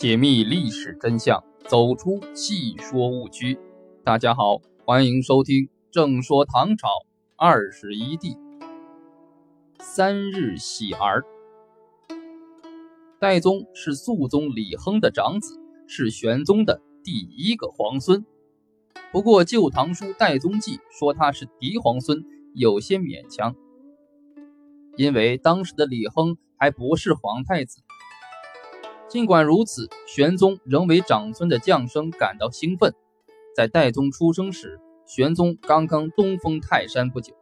解密历史真相，走出戏说误区。大家好，欢迎收听《正说唐朝二十一帝三日喜儿》。代宗是肃宗李亨的长子，是玄宗的第一个皇孙。不过《旧唐书·代宗记》说他是嫡皇孙，有些勉强，因为当时的李亨还不是皇太子。尽管如此，玄宗仍为长孙的降生感到兴奋。在代宗出生时，玄宗刚刚东封泰山不久。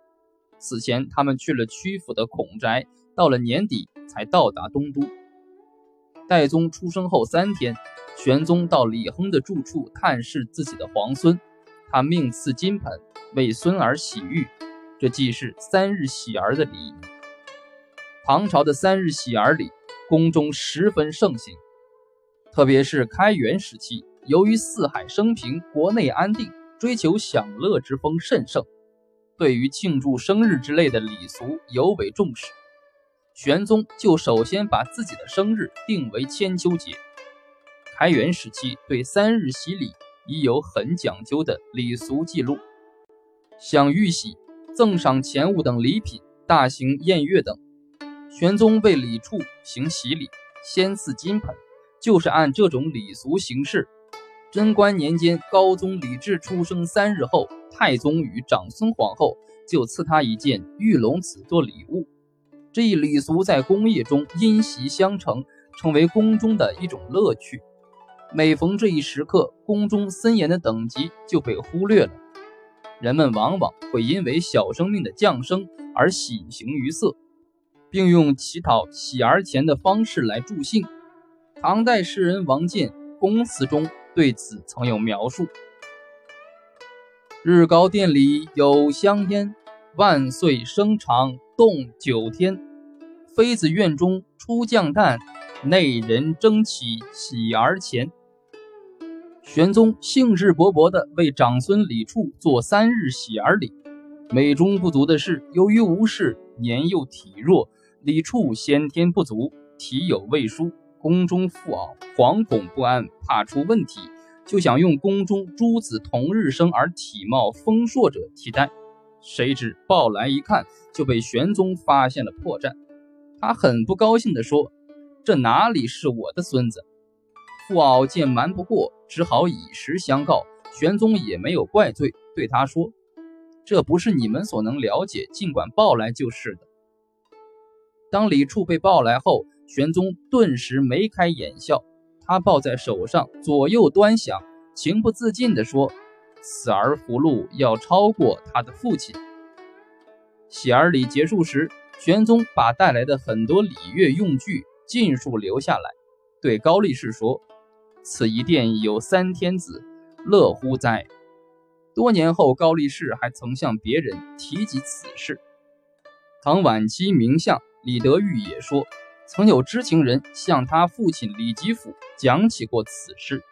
此前，他们去了曲阜的孔宅，到了年底才到达东都。代宗出生后三天，玄宗到李亨的住处探视自己的皇孙，他命赐金盆，为孙儿洗浴，这既是三日喜儿的礼仪。唐朝的三日喜儿礼。宫中十分盛行，特别是开元时期，由于四海升平，国内安定，追求享乐之风甚盛，对于庆祝生日之类的礼俗尤为重视。玄宗就首先把自己的生日定为千秋节。开元时期对三日喜礼已有很讲究的礼俗记录，享玉玺、赠赏钱物等礼品、大型宴乐等。玄宗为李处行洗礼，先赐金盆，就是按这种礼俗行事。贞观年间，高宗李治出生三日后，太宗与长孙皇后就赐他一件玉龙子做礼物。这一礼俗在宫业中因袭相承，成为宫中的一种乐趣。每逢这一时刻，宫中森严的等级就被忽略了，人们往往会因为小生命的降生而喜形于色。并用乞讨喜儿钱的方式来助兴。唐代诗人王建《公词》中对此曾有描述：“日高殿里有香烟，万岁生长动九天。妃子院中出酱蛋，内人争起喜儿钱。”玄宗兴致勃勃地为长孙李处做三日喜儿礼。美中不足的是，由于吴氏年幼体弱。李处先天不足，体有未舒，宫中妇媪惶恐不安，怕出问题，就想用宫中诸子同日生而体貌丰硕者替代。谁知抱来一看，就被玄宗发现了破绽。他很不高兴地说：“这哪里是我的孙子？”妇媪见瞒不过，只好以实相告。玄宗也没有怪罪，对他说：“这不是你们所能了解，尽管抱来就是的。”当李处被抱来后，玄宗顿时眉开眼笑。他抱在手上，左右端详，情不自禁地说：“此儿福禄要超过他的父亲。”喜儿礼结束时，玄宗把带来的很多礼乐用具尽数留下来，对高力士说：“此一殿有三天子，乐乎哉？”多年后，高力士还曾向别人提及此事。唐晚期名相。李德裕也说，曾有知情人向他父亲李吉甫讲起过此事。